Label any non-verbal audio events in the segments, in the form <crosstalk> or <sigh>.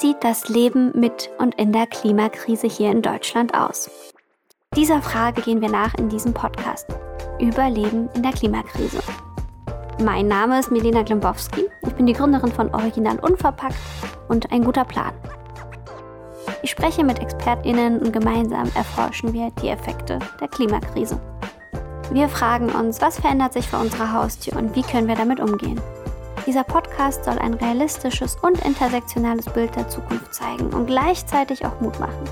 sieht das Leben mit und in der Klimakrise hier in Deutschland aus? Dieser Frage gehen wir nach in diesem Podcast. Überleben in der Klimakrise. Mein Name ist Milena Glimbowski. Ich bin die Gründerin von Original Unverpackt und ein guter Plan. Ich spreche mit ExpertInnen und gemeinsam erforschen wir die Effekte der Klimakrise. Wir fragen uns, was verändert sich vor unserer Haustür und wie können wir damit umgehen? Dieser Podcast soll ein realistisches und intersektionales Bild der Zukunft zeigen und gleichzeitig auch Mut machen.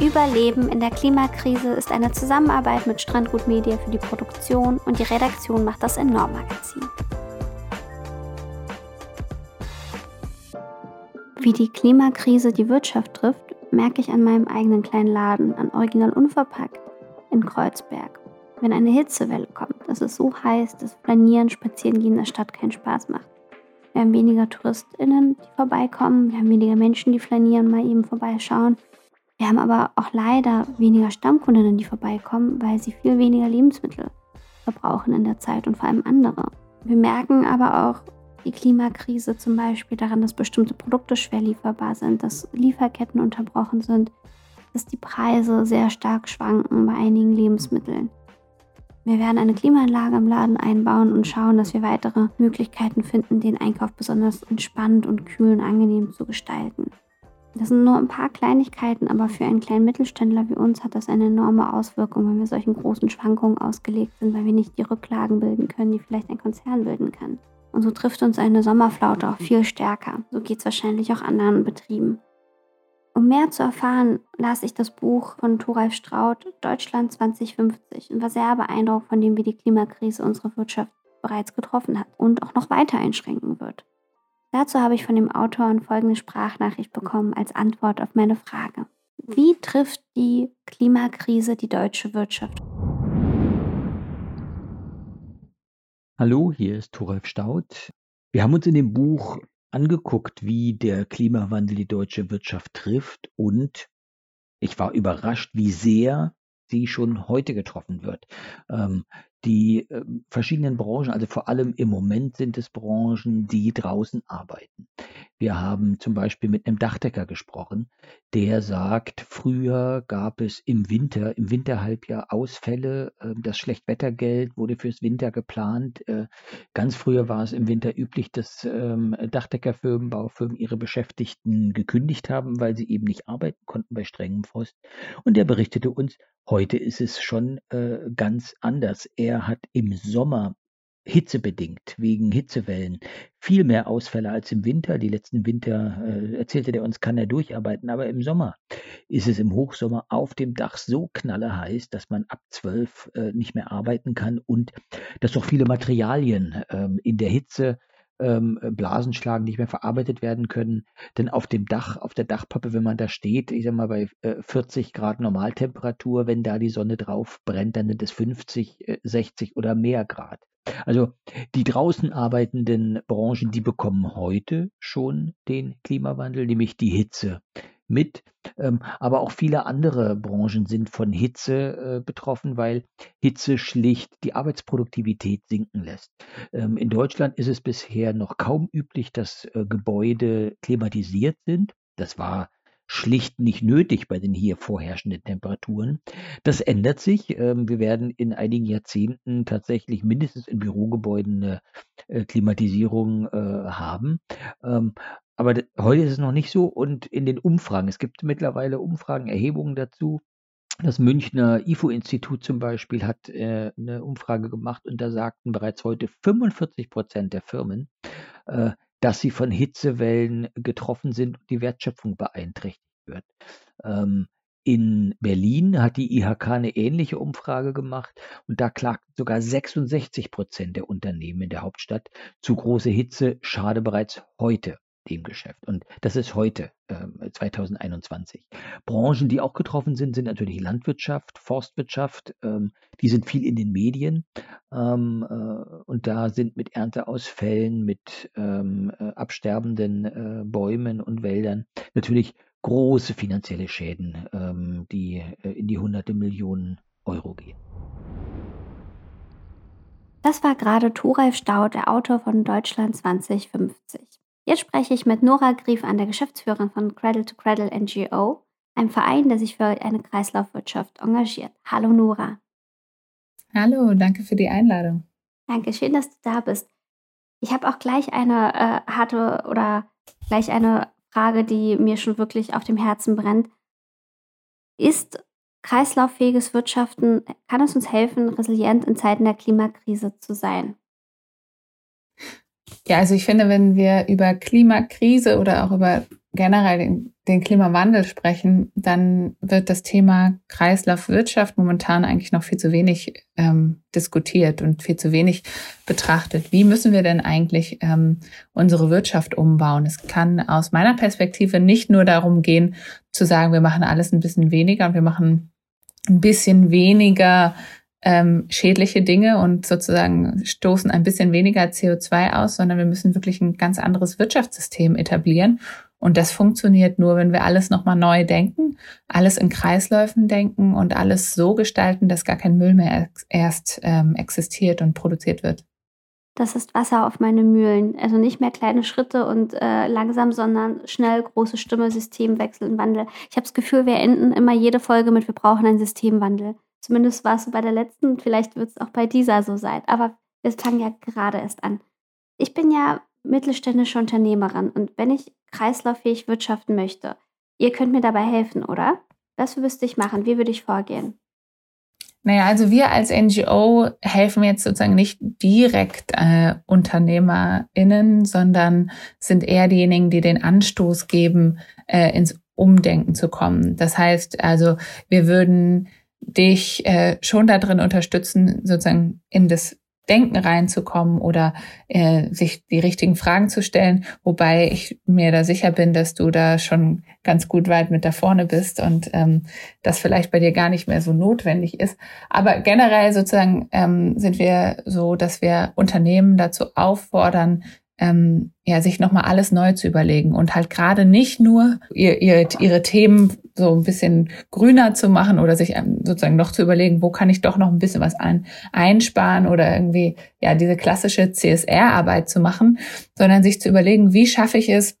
Überleben in der Klimakrise ist eine Zusammenarbeit mit Strandgut Media für die Produktion und die Redaktion macht das Enorm Magazin. Wie die Klimakrise die Wirtschaft trifft, merke ich an meinem eigenen kleinen Laden, an Original Unverpackt in Kreuzberg wenn eine Hitzewelle kommt, dass es so heiß, dass Planieren, Spazierengehen in der Stadt keinen Spaß macht. Wir haben weniger TouristInnen, die vorbeikommen, wir haben weniger Menschen, die flanieren, mal eben vorbeischauen. Wir haben aber auch leider weniger Stammkundinnen, die vorbeikommen, weil sie viel weniger Lebensmittel verbrauchen in der Zeit und vor allem andere. Wir merken aber auch die Klimakrise zum Beispiel daran, dass bestimmte Produkte schwer lieferbar sind, dass Lieferketten unterbrochen sind, dass die Preise sehr stark schwanken bei einigen Lebensmitteln. Wir werden eine Klimaanlage im Laden einbauen und schauen, dass wir weitere Möglichkeiten finden, den Einkauf besonders entspannt und kühl und angenehm zu gestalten. Das sind nur ein paar Kleinigkeiten, aber für einen kleinen Mittelständler wie uns hat das eine enorme Auswirkung, wenn wir solchen großen Schwankungen ausgelegt sind, weil wir nicht die Rücklagen bilden können, die vielleicht ein Konzern bilden kann. Und so trifft uns eine Sommerflaute auch viel stärker. So geht es wahrscheinlich auch anderen Betrieben. Um mehr zu erfahren, las ich das Buch von Thoralf Straut Deutschland 2050 und war sehr beeindruckt von dem, wie die Klimakrise unsere Wirtschaft bereits getroffen hat und auch noch weiter einschränken wird. Dazu habe ich von dem Autor folgende Sprachnachricht bekommen als Antwort auf meine Frage. Wie trifft die Klimakrise die deutsche Wirtschaft? Hallo, hier ist Thoralf Staud. Wir haben uns in dem Buch angeguckt, wie der Klimawandel die deutsche Wirtschaft trifft und ich war überrascht, wie sehr sie schon heute getroffen wird. Ähm, die äh, verschiedenen Branchen, also vor allem im Moment sind es Branchen, die draußen arbeiten. Wir haben zum Beispiel mit einem Dachdecker gesprochen, der sagt, früher gab es im Winter, im Winterhalbjahr Ausfälle. Äh, das Schlechtwettergeld wurde fürs Winter geplant. Äh, ganz früher war es im Winter üblich, dass ähm, Dachdeckerfirmen, Baufirmen ihre Beschäftigten gekündigt haben, weil sie eben nicht arbeiten konnten bei strengem Frost. Und der berichtete uns, heute ist es schon äh, ganz anders. Er hat im Sommer hitzebedingt, wegen Hitzewellen, viel mehr Ausfälle als im Winter. Die letzten Winter, äh, erzählte der uns, kann er durcharbeiten, aber im Sommer ist es im Hochsommer auf dem Dach so knallerheiß, dass man ab zwölf äh, nicht mehr arbeiten kann und dass auch viele Materialien ähm, in der Hitze ähm, Blasenschlagen nicht mehr verarbeitet werden können. Denn auf dem Dach, auf der Dachpappe, wenn man da steht, ich sag mal bei äh, 40 Grad Normaltemperatur, wenn da die Sonne drauf brennt, dann sind es 50, äh, 60 oder mehr Grad. Also die draußen arbeitenden Branchen, die bekommen heute schon den Klimawandel, nämlich die Hitze mit. Ähm, aber auch viele andere Branchen sind von Hitze äh, betroffen, weil Hitze schlicht die Arbeitsproduktivität sinken lässt. Ähm, in Deutschland ist es bisher noch kaum üblich, dass äh, Gebäude klimatisiert sind. Das war schlicht nicht nötig bei den hier vorherrschenden Temperaturen. Das ändert sich. Ähm, wir werden in einigen Jahrzehnten tatsächlich mindestens in Bürogebäuden eine äh, Klimatisierung äh, haben. Aber heute ist es noch nicht so und in den Umfragen, es gibt mittlerweile Umfragen, Erhebungen dazu. Das Münchner IFO-Institut zum Beispiel hat äh, eine Umfrage gemacht und da sagten bereits heute 45 Prozent der Firmen, äh, dass sie von Hitzewellen getroffen sind und die Wertschöpfung beeinträchtigt wird. Ähm, in Berlin hat die IHK eine ähnliche Umfrage gemacht und da klagten sogar 66 Prozent der Unternehmen in der Hauptstadt zu große Hitze schade bereits heute dem Geschäft. Und das ist heute, äh, 2021. Branchen, die auch getroffen sind, sind natürlich Landwirtschaft, Forstwirtschaft. Ähm, die sind viel in den Medien. Ähm, äh, und da sind mit Ernteausfällen, mit ähm, äh, absterbenden äh, Bäumen und Wäldern natürlich große finanzielle Schäden, ähm, die äh, in die hunderte Millionen Euro gehen. Das war gerade Thoralf Stau, der Autor von Deutschland 2050. Jetzt spreche ich mit Nora Grief an, der Geschäftsführerin von Cradle to Cradle NGO, einem Verein, der sich für eine Kreislaufwirtschaft engagiert. Hallo Nora. Hallo, danke für die Einladung. Danke, schön, dass du da bist. Ich habe auch gleich eine äh, harte oder gleich eine Frage, die mir schon wirklich auf dem Herzen brennt. Ist kreislauffähiges Wirtschaften, kann es uns helfen, resilient in Zeiten der Klimakrise zu sein? Ja, also ich finde, wenn wir über Klimakrise oder auch über generell den, den, Klimawandel sprechen, dann wird das Thema Kreislaufwirtschaft momentan eigentlich noch viel zu wenig ähm, diskutiert und viel zu wenig betrachtet. Wie müssen wir denn eigentlich ähm, unsere Wirtschaft umbauen? Es kann aus meiner Perspektive nicht nur darum gehen, zu sagen, wir machen alles ein bisschen weniger und wir machen ein bisschen weniger ähm, schädliche Dinge und sozusagen stoßen ein bisschen weniger CO2 aus, sondern wir müssen wirklich ein ganz anderes Wirtschaftssystem etablieren. Und das funktioniert nur, wenn wir alles nochmal neu denken, alles in Kreisläufen denken und alles so gestalten, dass gar kein Müll mehr erst ähm, existiert und produziert wird. Das ist Wasser auf meine Mühlen. Also nicht mehr kleine Schritte und äh, langsam, sondern schnell große Stimme, Systemwechsel und Wandel. Ich habe das Gefühl, wir enden immer jede Folge mit, wir brauchen einen Systemwandel. Zumindest war es so bei der letzten, vielleicht wird es auch bei dieser so sein. Aber wir fangen ja gerade erst an. Ich bin ja mittelständische Unternehmerin und wenn ich kreislauffähig wirtschaften möchte, ihr könnt mir dabei helfen, oder? Was müsste ich machen? Wie würde ich vorgehen? Naja, also wir als NGO helfen jetzt sozusagen nicht direkt äh, UnternehmerInnen, sondern sind eher diejenigen, die den Anstoß geben, äh, ins Umdenken zu kommen. Das heißt also, wir würden dich äh, schon darin unterstützen, sozusagen in das Denken reinzukommen oder äh, sich die richtigen Fragen zu stellen, wobei ich mir da sicher bin, dass du da schon ganz gut weit mit da vorne bist und ähm, das vielleicht bei dir gar nicht mehr so notwendig ist. Aber generell sozusagen ähm, sind wir so, dass wir Unternehmen dazu auffordern, ähm, ja, sich nochmal alles neu zu überlegen und halt gerade nicht nur ihr, ihr, ihre Themen so ein bisschen grüner zu machen oder sich ähm, sozusagen noch zu überlegen, wo kann ich doch noch ein bisschen was ein, einsparen oder irgendwie, ja, diese klassische CSR-Arbeit zu machen, sondern sich zu überlegen, wie schaffe ich es,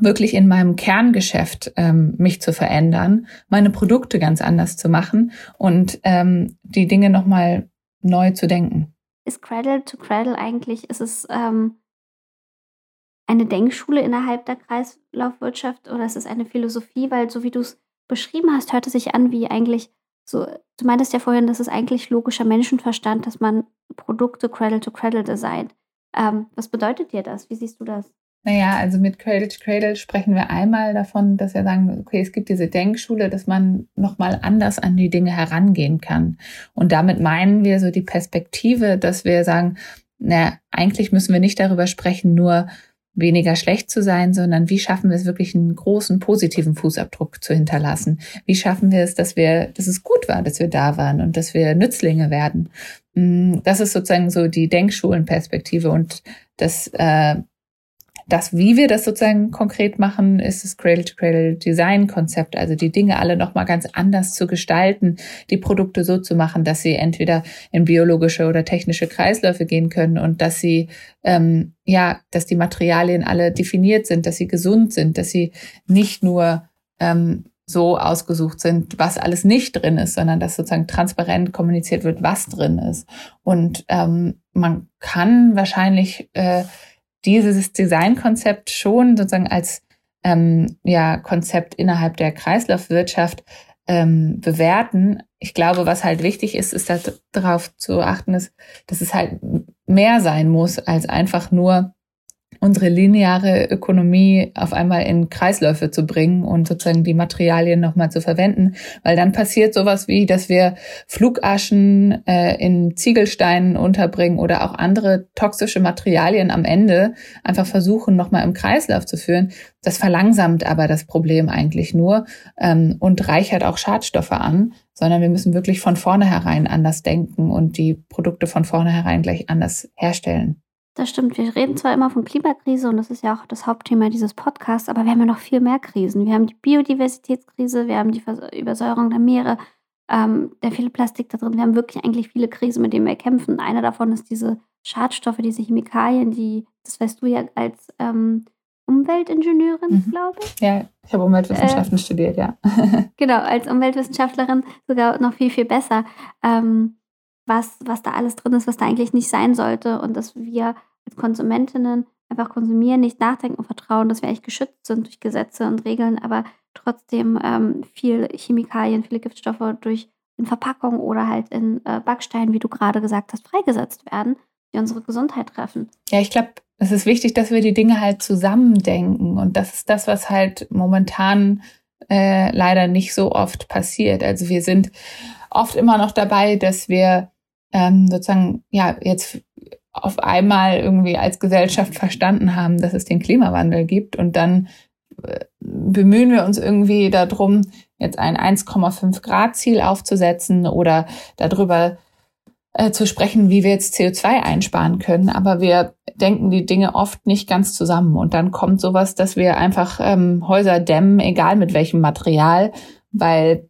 wirklich in meinem Kerngeschäft ähm, mich zu verändern, meine Produkte ganz anders zu machen und ähm, die Dinge nochmal neu zu denken. Ist Cradle to Cradle eigentlich, ist es ähm, eine Denkschule innerhalb der Kreislaufwirtschaft oder ist es eine Philosophie? Weil so wie du es beschrieben hast, hört es sich an wie eigentlich so, du meintest ja vorhin, das ist eigentlich logischer Menschenverstand, dass man Produkte Cradle to Cradle designt. Ähm, was bedeutet dir das? Wie siehst du das? Naja, also mit Cradle to Cradle sprechen wir einmal davon, dass wir sagen, okay, es gibt diese Denkschule, dass man nochmal anders an die Dinge herangehen kann. Und damit meinen wir so die Perspektive, dass wir sagen, na, eigentlich müssen wir nicht darüber sprechen, nur weniger schlecht zu sein, sondern wie schaffen wir es wirklich einen großen positiven Fußabdruck zu hinterlassen? Wie schaffen wir es, dass wir, dass es gut war, dass wir da waren und dass wir Nützlinge werden? Mm, das ist sozusagen so die Denkschulenperspektive und das äh, das, wie wir das sozusagen konkret machen, ist das Cradle-to-Cradle-Design-Konzept, also die Dinge alle nochmal ganz anders zu gestalten, die Produkte so zu machen, dass sie entweder in biologische oder technische Kreisläufe gehen können und dass sie, ähm, ja, dass die Materialien alle definiert sind, dass sie gesund sind, dass sie nicht nur ähm, so ausgesucht sind, was alles nicht drin ist, sondern dass sozusagen transparent kommuniziert wird, was drin ist. Und ähm, man kann wahrscheinlich äh, dieses Designkonzept schon sozusagen als ähm, ja, Konzept innerhalb der Kreislaufwirtschaft ähm, bewerten. Ich glaube, was halt wichtig ist, ist darauf zu achten, dass, dass es halt mehr sein muss als einfach nur unsere lineare Ökonomie auf einmal in Kreisläufe zu bringen und sozusagen die Materialien nochmal zu verwenden, weil dann passiert sowas wie, dass wir Flugaschen äh, in Ziegelsteinen unterbringen oder auch andere toxische Materialien am Ende einfach versuchen nochmal im Kreislauf zu führen. Das verlangsamt aber das Problem eigentlich nur ähm, und reichert auch Schadstoffe an, sondern wir müssen wirklich von vornherein anders denken und die Produkte von vornherein gleich anders herstellen. Das stimmt. Wir reden zwar immer von Klimakrise und das ist ja auch das Hauptthema dieses Podcasts, aber wir haben ja noch viel mehr Krisen. Wir haben die Biodiversitätskrise, wir haben die Übersäuerung der Meere, ähm, der viele Plastik da drin. Wir haben wirklich eigentlich viele Krisen, mit denen wir kämpfen. Eine davon ist diese Schadstoffe, diese Chemikalien, die, das weißt du ja als ähm, Umweltingenieurin, mhm. glaube ich. Ja, ich habe Umweltwissenschaften äh, studiert, ja. <laughs> genau, als Umweltwissenschaftlerin sogar noch viel, viel besser, ähm, was, was da alles drin ist, was da eigentlich nicht sein sollte und dass wir als Konsumentinnen einfach konsumieren, nicht nachdenken und vertrauen, dass wir echt geschützt sind durch Gesetze und Regeln, aber trotzdem ähm, viel Chemikalien, viele Giftstoffe durch in Verpackungen oder halt in äh, Backsteinen, wie du gerade gesagt hast, freigesetzt werden, die unsere Gesundheit treffen. Ja, ich glaube, es ist wichtig, dass wir die Dinge halt zusammendenken. Und das ist das, was halt momentan äh, leider nicht so oft passiert. Also wir sind oft immer noch dabei, dass wir ähm, sozusagen ja jetzt auf einmal irgendwie als Gesellschaft verstanden haben, dass es den Klimawandel gibt und dann äh, bemühen wir uns irgendwie darum, jetzt ein 1,5 Grad Ziel aufzusetzen oder darüber äh, zu sprechen, wie wir jetzt CO2 einsparen können. Aber wir denken die Dinge oft nicht ganz zusammen. Und dann kommt sowas, dass wir einfach ähm, Häuser dämmen, egal mit welchem Material, weil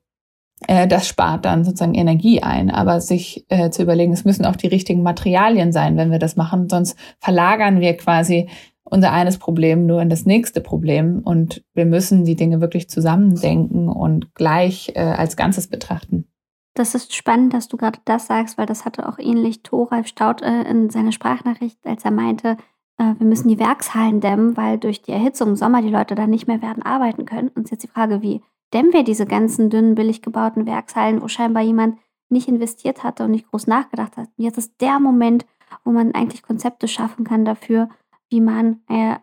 das spart dann sozusagen Energie ein. Aber sich äh, zu überlegen, es müssen auch die richtigen Materialien sein, wenn wir das machen, sonst verlagern wir quasi unser eines Problem nur in das nächste Problem und wir müssen die Dinge wirklich zusammendenken und gleich äh, als Ganzes betrachten. Das ist spannend, dass du gerade das sagst, weil das hatte auch ähnlich Thoralf Staud äh, in seiner Sprachnachricht, als er meinte, äh, wir müssen die Werkshallen dämmen, weil durch die Erhitzung im Sommer die Leute dann nicht mehr werden arbeiten können. Und jetzt die Frage, wie dämmen wir diese ganzen dünnen, billig gebauten Werkshallen, wo scheinbar jemand nicht investiert hatte und nicht groß nachgedacht hat. Und jetzt ist der Moment, wo man eigentlich Konzepte schaffen kann dafür, wie man äh,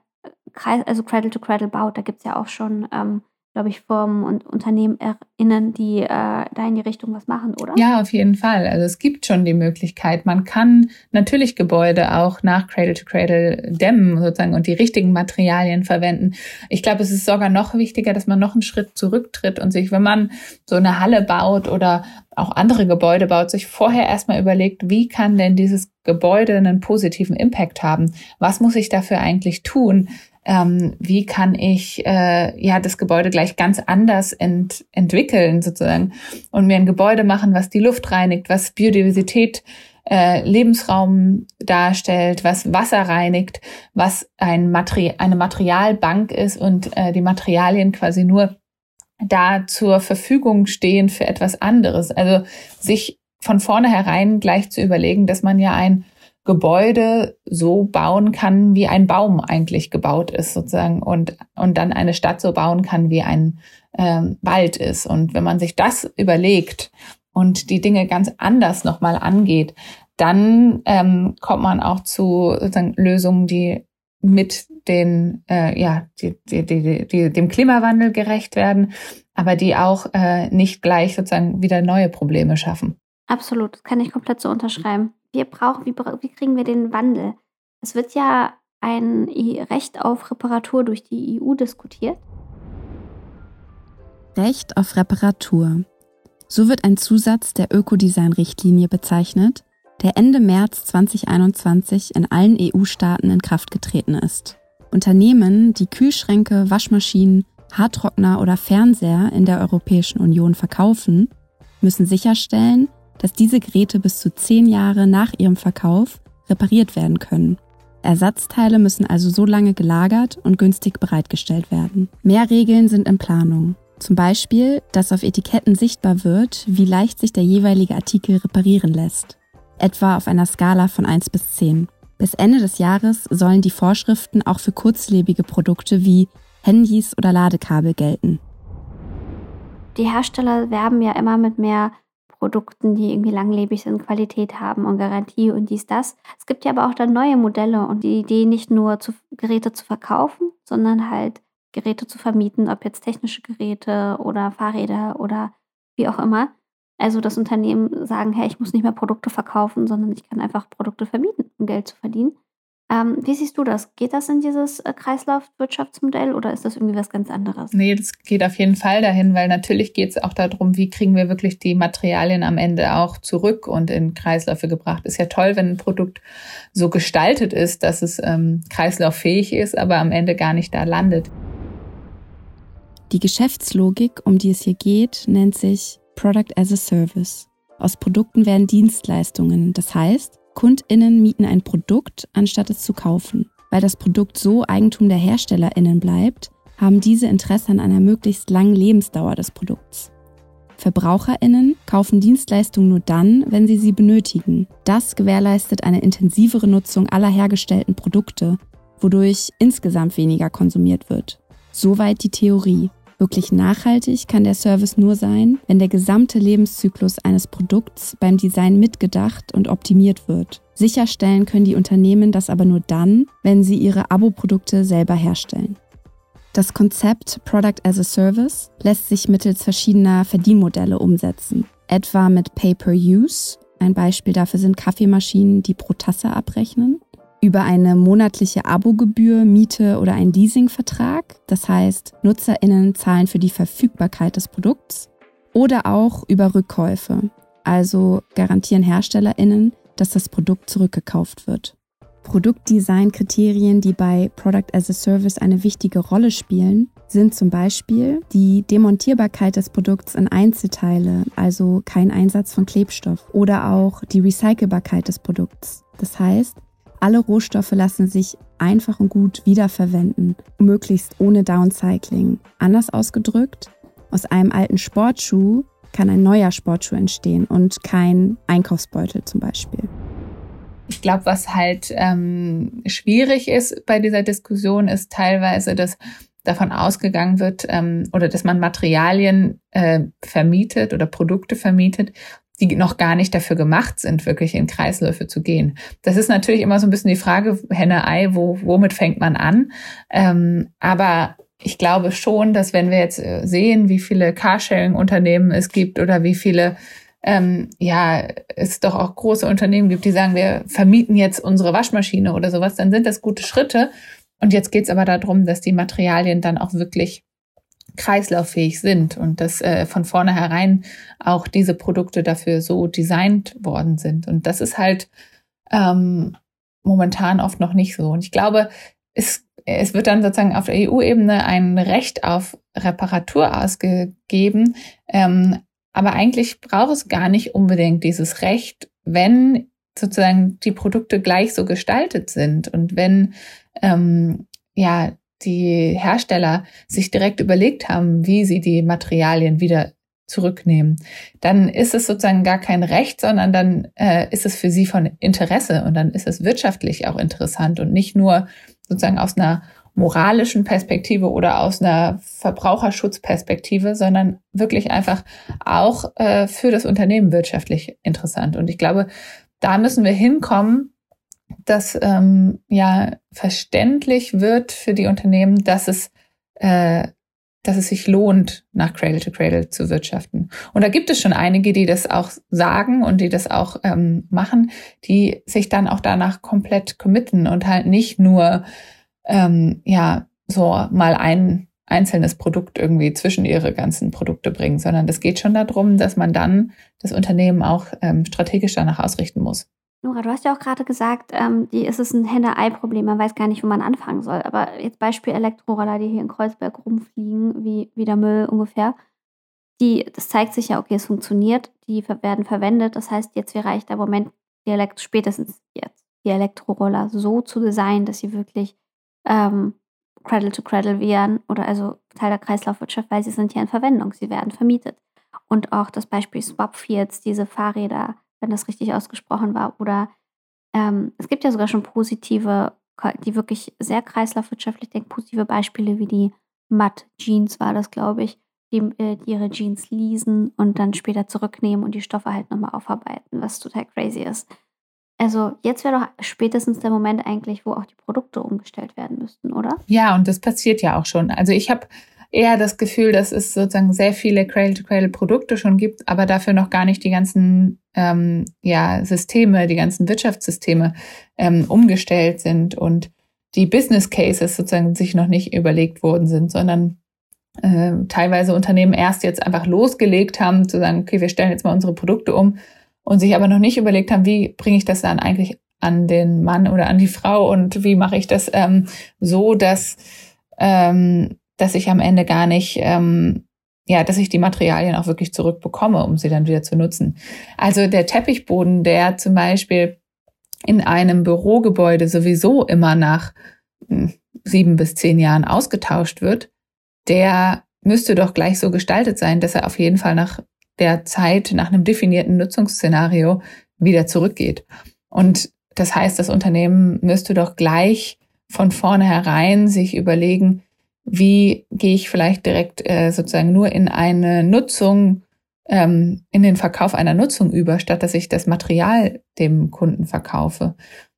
also Cradle to Cradle baut. Da gibt es ja auch schon ähm, glaube ich, Firmen und UnternehmerInnen, die äh, da in die Richtung was machen, oder? Ja, auf jeden Fall. Also es gibt schon die Möglichkeit. Man kann natürlich Gebäude auch nach Cradle to Cradle dämmen sozusagen und die richtigen Materialien verwenden. Ich glaube, es ist sogar noch wichtiger, dass man noch einen Schritt zurücktritt und sich, wenn man so eine Halle baut oder auch andere Gebäude baut, sich vorher erstmal überlegt, wie kann denn dieses Gebäude einen positiven Impact haben? Was muss ich dafür eigentlich tun? Ähm, wie kann ich äh, ja das Gebäude gleich ganz anders ent entwickeln sozusagen und mir ein Gebäude machen, was die Luft reinigt, was Biodiversität äh, Lebensraum darstellt, was Wasser reinigt, was ein Materi eine Materialbank ist und äh, die Materialien quasi nur da zur Verfügung stehen für etwas anderes. Also sich von vornherein gleich zu überlegen, dass man ja ein Gebäude so bauen kann, wie ein Baum eigentlich gebaut ist, sozusagen, und, und dann eine Stadt so bauen kann, wie ein ähm, Wald ist. Und wenn man sich das überlegt und die Dinge ganz anders nochmal angeht, dann ähm, kommt man auch zu sozusagen Lösungen, die mit den, äh, ja, die, die, die, die, dem Klimawandel gerecht werden, aber die auch äh, nicht gleich sozusagen wieder neue Probleme schaffen. Absolut, das kann ich komplett so unterschreiben wir brauchen, wie, wie kriegen wir den Wandel? Es wird ja ein Recht auf Reparatur durch die EU diskutiert. Recht auf Reparatur. So wird ein Zusatz der Ökodesign-Richtlinie bezeichnet, der Ende März 2021 in allen EU-Staaten in Kraft getreten ist. Unternehmen, die Kühlschränke, Waschmaschinen, Haartrockner oder Fernseher in der Europäischen Union verkaufen, müssen sicherstellen, dass diese Geräte bis zu zehn Jahre nach ihrem Verkauf repariert werden können. Ersatzteile müssen also so lange gelagert und günstig bereitgestellt werden. Mehr Regeln sind in Planung. Zum Beispiel, dass auf Etiketten sichtbar wird, wie leicht sich der jeweilige Artikel reparieren lässt. Etwa auf einer Skala von 1 bis 10. Bis Ende des Jahres sollen die Vorschriften auch für kurzlebige Produkte wie Handys oder Ladekabel gelten. Die Hersteller werben ja immer mit mehr Produkten, die irgendwie langlebig sind, Qualität haben und Garantie und dies, das. Es gibt ja aber auch dann neue Modelle und die Idee, nicht nur zu, Geräte zu verkaufen, sondern halt Geräte zu vermieten, ob jetzt technische Geräte oder Fahrräder oder wie auch immer. Also das Unternehmen sagen, hey, ich muss nicht mehr Produkte verkaufen, sondern ich kann einfach Produkte vermieten, um Geld zu verdienen. Ähm, wie siehst du das? Geht das in dieses äh, Kreislaufwirtschaftsmodell oder ist das irgendwie was ganz anderes? Nee, das geht auf jeden Fall dahin, weil natürlich geht es auch darum, wie kriegen wir wirklich die Materialien am Ende auch zurück und in Kreisläufe gebracht. Ist ja toll, wenn ein Produkt so gestaltet ist, dass es ähm, kreislauffähig ist, aber am Ende gar nicht da landet. Die Geschäftslogik, um die es hier geht, nennt sich Product as a Service. Aus Produkten werden Dienstleistungen. Das heißt, KundInnen mieten ein Produkt, anstatt es zu kaufen. Weil das Produkt so Eigentum der HerstellerInnen bleibt, haben diese Interesse an einer möglichst langen Lebensdauer des Produkts. VerbraucherInnen kaufen Dienstleistungen nur dann, wenn sie sie benötigen. Das gewährleistet eine intensivere Nutzung aller hergestellten Produkte, wodurch insgesamt weniger konsumiert wird. Soweit die Theorie. Wirklich nachhaltig kann der Service nur sein, wenn der gesamte Lebenszyklus eines Produkts beim Design mitgedacht und optimiert wird. Sicherstellen können die Unternehmen das aber nur dann, wenn sie ihre Abo-Produkte selber herstellen. Das Konzept Product as a Service lässt sich mittels verschiedener Verdienmodelle umsetzen, etwa mit Pay-per-Use. Ein Beispiel dafür sind Kaffeemaschinen, die pro Tasse abrechnen. Über eine monatliche Abogebühr, Miete oder einen Leasingvertrag. Das heißt, NutzerInnen zahlen für die Verfügbarkeit des Produkts. Oder auch über Rückkäufe. Also garantieren HerstellerInnen, dass das Produkt zurückgekauft wird. Produktdesign-Kriterien, die bei Product as a Service eine wichtige Rolle spielen, sind zum Beispiel die Demontierbarkeit des Produkts in Einzelteile, also kein Einsatz von Klebstoff, oder auch die Recycelbarkeit des Produkts. Das heißt, alle Rohstoffe lassen sich einfach und gut wiederverwenden, möglichst ohne Downcycling. Anders ausgedrückt, aus einem alten Sportschuh kann ein neuer Sportschuh entstehen und kein Einkaufsbeutel zum Beispiel. Ich glaube, was halt ähm, schwierig ist bei dieser Diskussion, ist teilweise, dass davon ausgegangen wird ähm, oder dass man Materialien äh, vermietet oder Produkte vermietet, die noch gar nicht dafür gemacht sind, wirklich in Kreisläufe zu gehen. Das ist natürlich immer so ein bisschen die Frage, Henne-Ei, wo, womit fängt man an? Ähm, aber ich glaube schon, dass wenn wir jetzt äh, sehen, wie viele Carsharing-Unternehmen es gibt oder wie viele ähm, ja, es doch auch große Unternehmen gibt, die sagen, wir vermieten jetzt unsere Waschmaschine oder sowas, dann sind das gute Schritte. Und jetzt geht es aber darum, dass die Materialien dann auch wirklich kreislauffähig sind und dass äh, von vornherein auch diese Produkte dafür so designt worden sind. Und das ist halt ähm, momentan oft noch nicht so. Und ich glaube, es, es wird dann sozusagen auf der EU-Ebene ein Recht auf Reparatur ausgegeben, ähm, aber eigentlich braucht es gar nicht unbedingt dieses Recht, wenn sozusagen die Produkte gleich so gestaltet sind und wenn ähm, ja die Hersteller sich direkt überlegt haben, wie sie die Materialien wieder zurücknehmen, dann ist es sozusagen gar kein Recht, sondern dann äh, ist es für sie von Interesse und dann ist es wirtschaftlich auch interessant und nicht nur sozusagen aus einer moralischen Perspektive oder aus einer Verbraucherschutzperspektive, sondern wirklich einfach auch äh, für das Unternehmen wirtschaftlich interessant. Und ich glaube, da müssen wir hinkommen, dass ähm, ja verständlich wird für die Unternehmen, dass es äh, dass es sich lohnt, nach Cradle to Cradle zu wirtschaften. Und da gibt es schon einige, die das auch sagen und die das auch ähm, machen, die sich dann auch danach komplett committen und halt nicht nur ähm, ja so mal ein einzelnes Produkt irgendwie zwischen ihre ganzen Produkte bringen, sondern es geht schon darum, dass man dann das Unternehmen auch ähm, strategisch danach ausrichten muss. Nora, du hast ja auch gerade gesagt, ähm, die, ist es ein Henne-Ei-Problem, man weiß gar nicht, wo man anfangen soll. Aber jetzt Beispiel Elektroroller, die hier in Kreuzberg rumfliegen, wie, wie der Müll ungefähr. Die, das zeigt sich ja, okay, es funktioniert, die werden verwendet. Das heißt, jetzt wäre eigentlich der Moment, die Elektro spätestens jetzt, die Elektroroller so zu designen, dass sie wirklich ähm, Cradle to Cradle wären oder also Teil der Kreislaufwirtschaft, weil sie sind ja in Verwendung, sie werden vermietet. Und auch das Beispiel Swapfields, diese Fahrräder, wenn das richtig ausgesprochen war, oder ähm, es gibt ja sogar schon positive, die wirklich sehr kreislaufwirtschaftlich denken, positive Beispiele wie die Matt Jeans war das, glaube ich, die, äh, die ihre Jeans leasen und dann später zurücknehmen und die Stoffe halt nochmal aufarbeiten, was total crazy ist. Also jetzt wäre doch spätestens der Moment eigentlich, wo auch die Produkte umgestellt werden müssten, oder? Ja, und das passiert ja auch schon. Also ich habe eher das Gefühl, dass es sozusagen sehr viele Cradle-to-Cradle-Produkte schon gibt, aber dafür noch gar nicht die ganzen ähm, ja, Systeme, die ganzen Wirtschaftssysteme ähm, umgestellt sind und die Business Cases sozusagen sich noch nicht überlegt worden sind, sondern äh, teilweise Unternehmen erst jetzt einfach losgelegt haben, zu sagen, okay, wir stellen jetzt mal unsere Produkte um und sich aber noch nicht überlegt haben, wie bringe ich das dann eigentlich an den Mann oder an die Frau und wie mache ich das ähm, so, dass, ähm, dass ich am Ende gar nicht, ähm, ja, dass ich die Materialien auch wirklich zurückbekomme, um sie dann wieder zu nutzen. Also der Teppichboden, der zum Beispiel in einem Bürogebäude sowieso immer nach hm, sieben bis zehn Jahren ausgetauscht wird, der müsste doch gleich so gestaltet sein, dass er auf jeden Fall nach der Zeit, nach einem definierten Nutzungsszenario wieder zurückgeht. Und das heißt, das Unternehmen müsste doch gleich von vornherein sich überlegen, wie gehe ich vielleicht direkt äh, sozusagen nur in eine Nutzung, ähm, in den Verkauf einer Nutzung über, statt dass ich das Material dem Kunden verkaufe.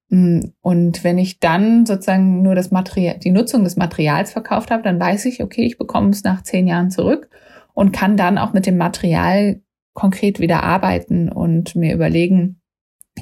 Hm, und wenn ich dann sozusagen nur das Material, die Nutzung des Materials verkauft habe, dann weiß ich, okay, ich bekomme es nach zehn Jahren zurück und kann dann auch mit dem Material konkret wieder arbeiten und mir überlegen,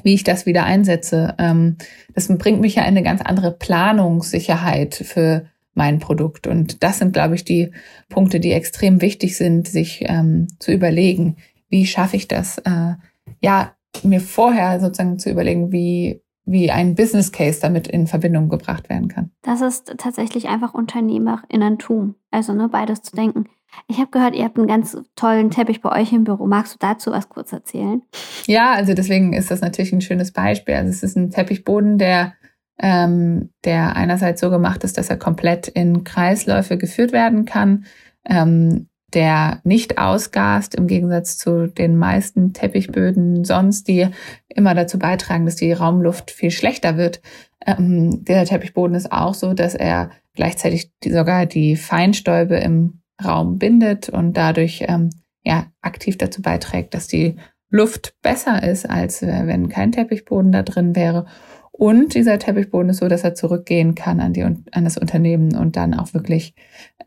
wie ich das wieder einsetze. Ähm, das bringt mich ja in eine ganz andere Planungssicherheit für mein Produkt. Und das sind, glaube ich, die Punkte, die extrem wichtig sind, sich ähm, zu überlegen, wie schaffe ich das? Äh, ja, mir vorher sozusagen zu überlegen, wie, wie ein Business Case damit in Verbindung gebracht werden kann. Das ist tatsächlich einfach Unternehmerinnentum. Also ne, beides zu denken. Ich habe gehört, ihr habt einen ganz tollen Teppich bei euch im Büro. Magst du dazu was kurz erzählen? Ja, also deswegen ist das natürlich ein schönes Beispiel. Also es ist ein Teppichboden, der ähm, der einerseits so gemacht ist, dass er komplett in Kreisläufe geführt werden kann, ähm, der nicht ausgast, im Gegensatz zu den meisten Teppichböden sonst, die immer dazu beitragen, dass die Raumluft viel schlechter wird. Ähm, der Teppichboden ist auch so, dass er gleichzeitig die, sogar die Feinstäube im Raum bindet und dadurch ähm, ja aktiv dazu beiträgt, dass die Luft besser ist, als äh, wenn kein Teppichboden da drin wäre. Und dieser Teppichboden ist so, dass er zurückgehen kann an, die, an das Unternehmen und dann auch wirklich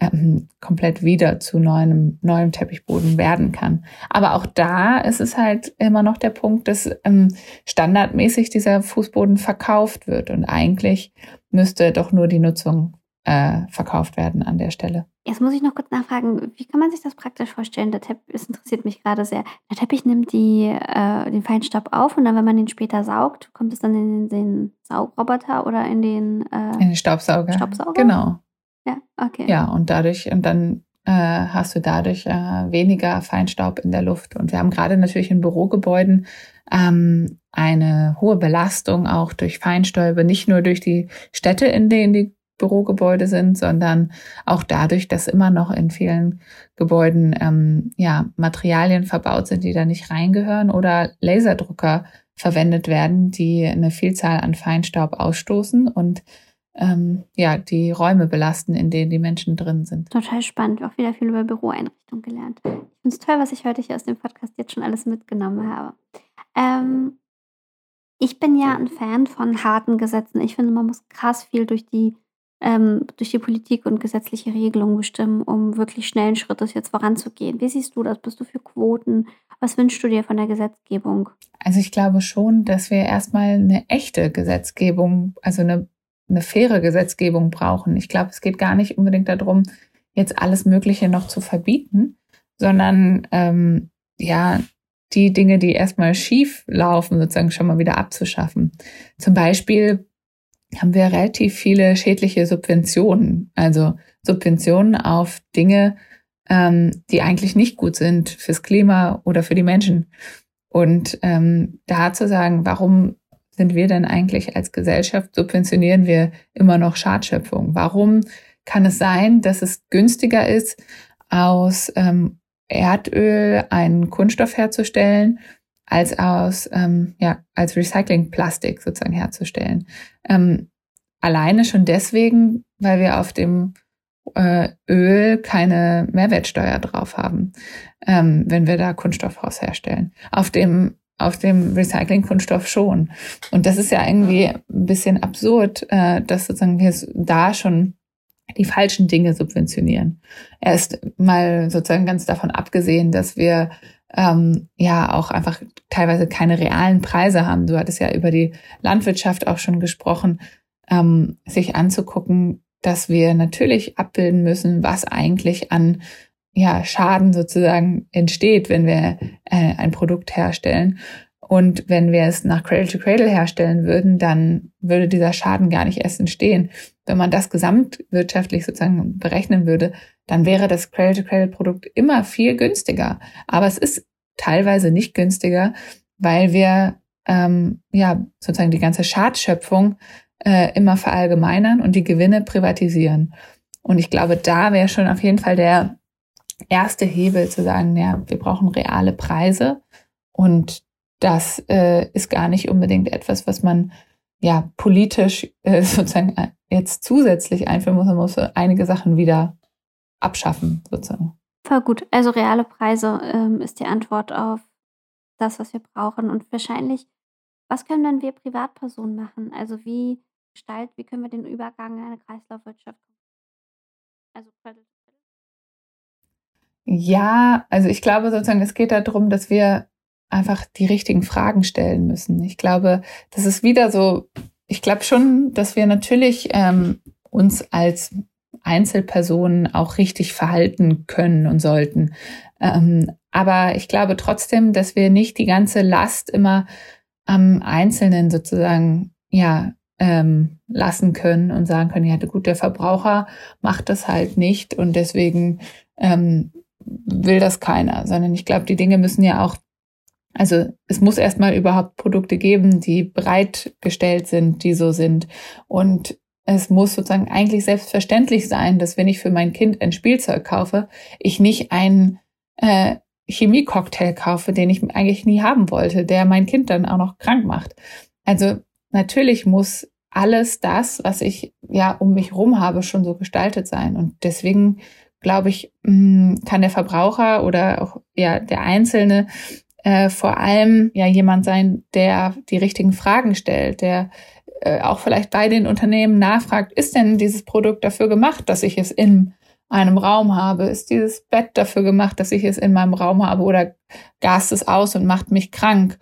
ähm, komplett wieder zu neuem, neuem Teppichboden werden kann. Aber auch da ist es halt immer noch der Punkt, dass ähm, standardmäßig dieser Fußboden verkauft wird. Und eigentlich müsste doch nur die Nutzung äh, verkauft werden an der Stelle. Jetzt muss ich noch kurz nachfragen, wie kann man sich das praktisch vorstellen? Der Teppich, das interessiert mich gerade sehr. Der Teppich nimmt die, äh, den Feinstaub auf und dann, wenn man ihn später saugt, kommt es dann in den Saugroboter oder in den, äh, in den Staubsauger. Staubsauger? Genau. Ja, okay. Ja, und dadurch, und dann äh, hast du dadurch äh, weniger Feinstaub in der Luft. Und wir haben gerade natürlich in Bürogebäuden ähm, eine hohe Belastung auch durch Feinstäube, nicht nur durch die Städte, in denen die Bürogebäude sind, sondern auch dadurch, dass immer noch in vielen Gebäuden ähm, ja, Materialien verbaut sind, die da nicht reingehören oder Laserdrucker verwendet werden, die eine Vielzahl an Feinstaub ausstoßen und ähm, ja, die Räume belasten, in denen die Menschen drin sind. Total spannend, auch wieder viel über Büroeinrichtungen gelernt. Ich finde es toll, was ich heute hier aus dem Podcast jetzt schon alles mitgenommen habe. Ähm, ich bin ja ein Fan von harten Gesetzen. Ich finde, man muss krass viel durch die ähm, durch die Politik und gesetzliche Regelungen bestimmen, um wirklich schnellen Schrittes jetzt voranzugehen. Wie siehst du das? Bist du für Quoten? Was wünschst du dir von der Gesetzgebung? Also ich glaube schon, dass wir erstmal eine echte Gesetzgebung, also eine, eine faire Gesetzgebung brauchen. Ich glaube, es geht gar nicht unbedingt darum, jetzt alles Mögliche noch zu verbieten, sondern ähm, ja, die Dinge, die erstmal schief laufen, sozusagen schon mal wieder abzuschaffen. Zum Beispiel haben wir relativ viele schädliche Subventionen, also Subventionen auf Dinge, ähm, die eigentlich nicht gut sind fürs Klima oder für die Menschen. Und ähm, da zu sagen, warum sind wir denn eigentlich als Gesellschaft, subventionieren wir immer noch Schadschöpfung? Warum kann es sein, dass es günstiger ist, aus ähm, Erdöl einen Kunststoff herzustellen, als aus, ähm, ja, als Recyclingplastik sozusagen herzustellen. Ähm, alleine schon deswegen, weil wir auf dem äh, Öl keine Mehrwertsteuer drauf haben, ähm, wenn wir da Kunststoff herstellen. Auf dem auf dem Recycling-Kunststoff schon. Und das ist ja irgendwie ein bisschen absurd, äh, dass sozusagen wir da schon die falschen Dinge subventionieren. Erst mal sozusagen ganz davon abgesehen, dass wir ähm, ja auch einfach teilweise keine realen Preise haben. Du hattest ja über die Landwirtschaft auch schon gesprochen, ähm, sich anzugucken, dass wir natürlich abbilden müssen, was eigentlich an ja, Schaden sozusagen entsteht, wenn wir äh, ein Produkt herstellen. Und wenn wir es nach Cradle to Cradle herstellen würden, dann würde dieser Schaden gar nicht erst entstehen. Wenn man das gesamtwirtschaftlich sozusagen berechnen würde, dann wäre das Cradle to Cradle Produkt immer viel günstiger. Aber es ist teilweise nicht günstiger, weil wir ähm, ja sozusagen die ganze Schadschöpfung äh, immer verallgemeinern und die Gewinne privatisieren. Und ich glaube, da wäre schon auf jeden Fall der erste Hebel zu sagen, ja, wir brauchen reale Preise und das äh, ist gar nicht unbedingt etwas, was man ja politisch äh, <laughs> sozusagen jetzt zusätzlich einführen muss. Man muss einige Sachen wieder abschaffen, sozusagen. Voll gut. Also reale Preise ähm, ist die Antwort auf das, was wir brauchen. Und wahrscheinlich, was können dann wir Privatpersonen machen? Also wie gestalten, wie können wir den Übergang in eine Kreislaufwirtschaft? Also ja, also ich glaube sozusagen, es geht darum, dass wir einfach die richtigen Fragen stellen müssen. Ich glaube, das ist wieder so, ich glaube schon, dass wir natürlich ähm, uns als Einzelpersonen auch richtig verhalten können und sollten. Ähm, aber ich glaube trotzdem, dass wir nicht die ganze Last immer am Einzelnen sozusagen, ja, ähm, lassen können und sagen können, ja gut, der Verbraucher macht das halt nicht und deswegen ähm, will das keiner, sondern ich glaube, die Dinge müssen ja auch also es muss erstmal überhaupt Produkte geben, die bereitgestellt sind, die so sind. Und es muss sozusagen eigentlich selbstverständlich sein, dass wenn ich für mein Kind ein Spielzeug kaufe, ich nicht einen äh, Chemiecocktail kaufe, den ich eigentlich nie haben wollte, der mein Kind dann auch noch krank macht. Also natürlich muss alles das, was ich ja um mich rum habe, schon so gestaltet sein. Und deswegen glaube ich, mm, kann der Verbraucher oder auch ja der Einzelne äh, vor allem ja jemand sein, der die richtigen Fragen stellt, der äh, auch vielleicht bei den Unternehmen nachfragt, ist denn dieses Produkt dafür gemacht, dass ich es in einem Raum habe? Ist dieses Bett dafür gemacht, dass ich es in meinem Raum habe oder gast es aus und macht mich krank?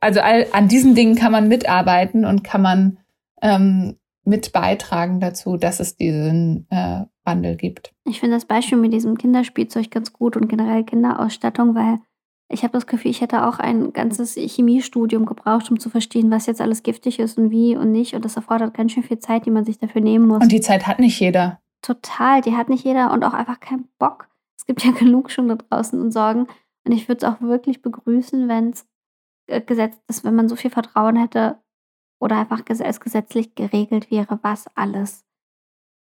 Also all, an diesen Dingen kann man mitarbeiten und kann man ähm, mit beitragen dazu, dass es diesen äh, Wandel gibt. Ich finde das Beispiel mit diesem Kinderspielzeug ganz gut und generell Kinderausstattung, weil ich habe das Gefühl, ich hätte auch ein ganzes Chemiestudium gebraucht, um zu verstehen, was jetzt alles giftig ist und wie und nicht. Und das erfordert ganz schön viel Zeit, die man sich dafür nehmen muss. Und die Zeit hat nicht jeder. Total, die hat nicht jeder und auch einfach keinen Bock. Es gibt ja <laughs> genug schon da draußen und Sorgen. Und ich würde es auch wirklich begrüßen, wenn es äh, gesetzt ist, wenn man so viel Vertrauen hätte oder einfach es gesetzlich geregelt wäre, was alles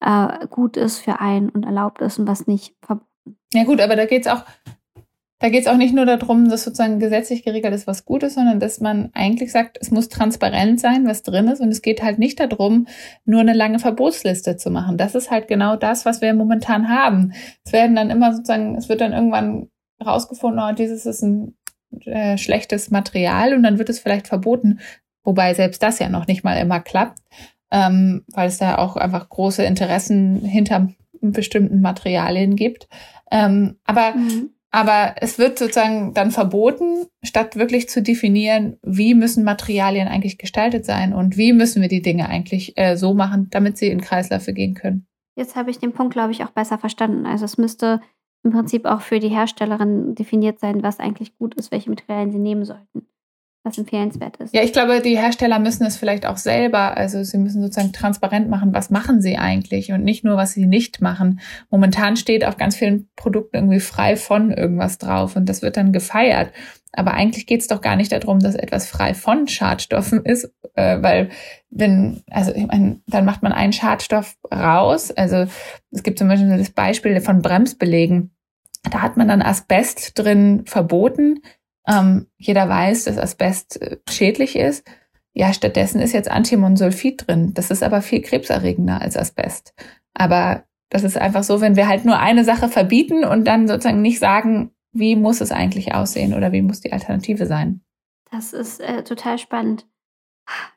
äh, gut ist für einen und erlaubt ist und was nicht verboten. Ja gut, aber da geht es auch da geht es auch nicht nur darum, dass sozusagen gesetzlich geregelt ist, was gut ist, sondern dass man eigentlich sagt, es muss transparent sein, was drin ist. Und es geht halt nicht darum, nur eine lange Verbotsliste zu machen. Das ist halt genau das, was wir momentan haben. Es werden dann immer sozusagen, es wird dann irgendwann rausgefunden, oh, dieses ist ein äh, schlechtes Material und dann wird es vielleicht verboten. Wobei selbst das ja noch nicht mal immer klappt, ähm, weil es da auch einfach große Interessen hinter bestimmten Materialien gibt. Ähm, aber mhm aber es wird sozusagen dann verboten, statt wirklich zu definieren, wie müssen Materialien eigentlich gestaltet sein und wie müssen wir die Dinge eigentlich äh, so machen, damit sie in Kreisläufe gehen können. Jetzt habe ich den Punkt, glaube ich, auch besser verstanden. Also es müsste im Prinzip auch für die Herstellerin definiert sein, was eigentlich gut ist, welche Materialien sie nehmen sollten was empfehlenswert ist. Ja, ich glaube, die Hersteller müssen es vielleicht auch selber, also sie müssen sozusagen transparent machen, was machen sie eigentlich und nicht nur, was sie nicht machen. Momentan steht auf ganz vielen Produkten irgendwie frei von irgendwas drauf und das wird dann gefeiert. Aber eigentlich geht es doch gar nicht darum, dass etwas frei von Schadstoffen ist, äh, weil wenn, also ich meine, dann macht man einen Schadstoff raus. Also es gibt zum Beispiel das Beispiel von Bremsbelegen. Da hat man dann Asbest drin verboten ähm, jeder weiß, dass Asbest äh, schädlich ist. Ja, stattdessen ist jetzt Antimonsulfid drin. Das ist aber viel krebserregender als Asbest. Aber das ist einfach so, wenn wir halt nur eine Sache verbieten und dann sozusagen nicht sagen, wie muss es eigentlich aussehen oder wie muss die Alternative sein. Das ist äh, total spannend.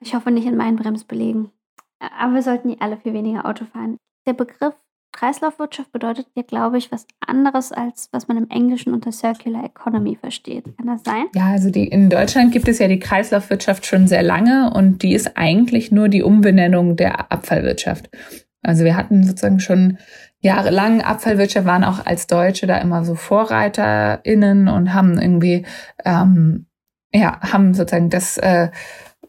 Ich hoffe nicht in meinen Bremsbelegen. Aber wir sollten alle viel weniger Auto fahren. Der Begriff Kreislaufwirtschaft bedeutet ja, glaube ich, was anderes, als was man im Englischen unter Circular Economy versteht. Kann das sein? Ja, also die, in Deutschland gibt es ja die Kreislaufwirtschaft schon sehr lange und die ist eigentlich nur die Umbenennung der Abfallwirtschaft. Also wir hatten sozusagen schon jahrelang Abfallwirtschaft, waren auch als Deutsche da immer so VorreiterInnen und haben irgendwie, ähm, ja, haben sozusagen das äh,